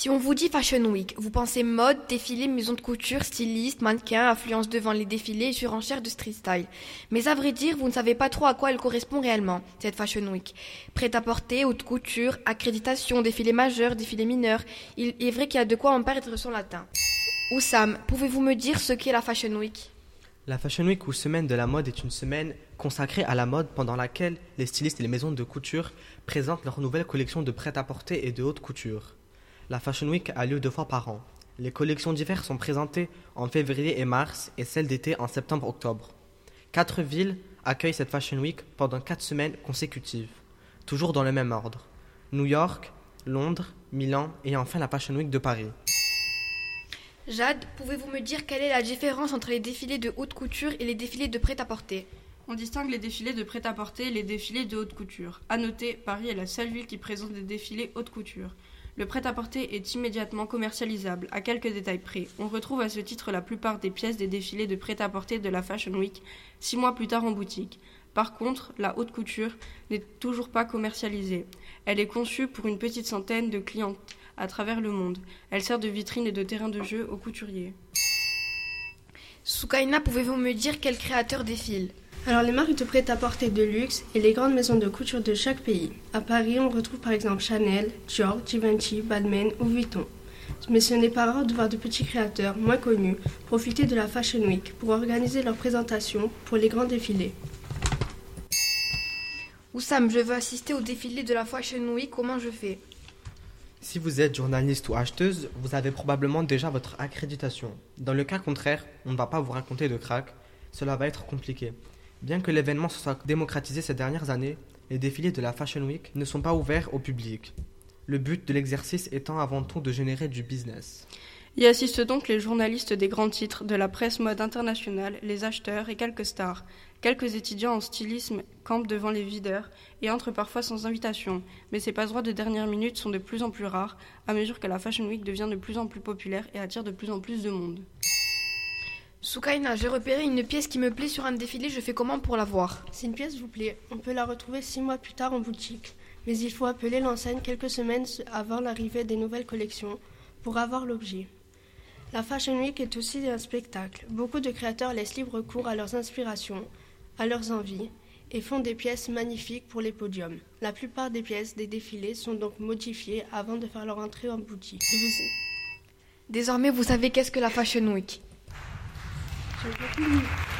Si on vous dit Fashion Week, vous pensez mode, défilé, maison de couture, styliste, mannequin, affluence devant les défilés et surenchère de street style. Mais à vrai dire, vous ne savez pas trop à quoi elle correspond réellement, cette Fashion Week. Prêt-à-porter, haute couture, accréditation, défilé majeur, défilé mineur. Il est vrai qu'il y a de quoi en perdre son latin. Oussam, pouvez-vous me dire ce qu'est la Fashion Week? La Fashion Week ou semaine de la mode est une semaine consacrée à la mode pendant laquelle les stylistes et les maisons de couture présentent leurs nouvelles collections de prêt-à-porter et de haute couture. La Fashion Week a lieu deux fois par an. Les collections diverses sont présentées en février et mars et celles d'été en septembre-octobre. Quatre villes accueillent cette Fashion Week pendant quatre semaines consécutives, toujours dans le même ordre. New York, Londres, Milan et enfin la Fashion Week de Paris. Jade, pouvez-vous me dire quelle est la différence entre les défilés de haute couture et les défilés de prêt-à-porter? On distingue les défilés de prêt-à-porter et les défilés de haute couture. À noter, Paris est la seule ville qui présente des défilés haute couture. Le prêt-à-porter est immédiatement commercialisable, à quelques détails près. On retrouve à ce titre la plupart des pièces des défilés de prêt-à-porter de la Fashion Week, six mois plus tard en boutique. Par contre, la haute couture n'est toujours pas commercialisée. Elle est conçue pour une petite centaine de clientes à travers le monde. Elle sert de vitrine et de terrain de jeu aux couturiers. Soukaina, pouvez-vous me dire quel créateur défile? Alors les marques de prêt-à-porter de luxe et les grandes maisons de couture de chaque pays. À Paris, on retrouve par exemple Chanel, Dior, Givenchy, Balmain ou Vuitton. Mais ce n'est pas rare de voir de petits créateurs moins connus profiter de la Fashion Week pour organiser leurs présentations pour les grands défilés. Oussam, je veux assister au défilé de la Fashion Week, comment je fais? Si vous êtes journaliste ou acheteuse, vous avez probablement déjà votre accréditation. Dans le cas contraire, on ne va pas vous raconter de crack, cela va être compliqué. Bien que l'événement se soit démocratisé ces dernières années, les défilés de la Fashion Week ne sont pas ouverts au public. Le but de l'exercice étant avant tout de générer du business. Y assistent donc les journalistes des grands titres de la presse mode internationale, les acheteurs et quelques stars. Quelques étudiants en stylisme campent devant les videurs et entrent parfois sans invitation, mais ces passe-droits de dernière minute sont de plus en plus rares à mesure que la Fashion Week devient de plus en plus populaire et attire de plus en plus de monde. Soukaina, j'ai repéré une pièce qui me plaît sur un défilé, je fais comment pour la voir? Si une pièce vous plaît, on peut la retrouver six mois plus tard en boutique. Mais il faut appeler l'enseigne quelques semaines avant l'arrivée des nouvelles collections pour avoir l'objet. La Fashion Week est aussi un spectacle. Beaucoup de créateurs laissent libre cours à leurs inspirations, à leurs envies, et font des pièces magnifiques pour les podiums. La plupart des pièces des défilés sont donc modifiées avant de faire leur entrée en boutique. Désormais, vous savez qu'est-ce que la Fashion Week? Je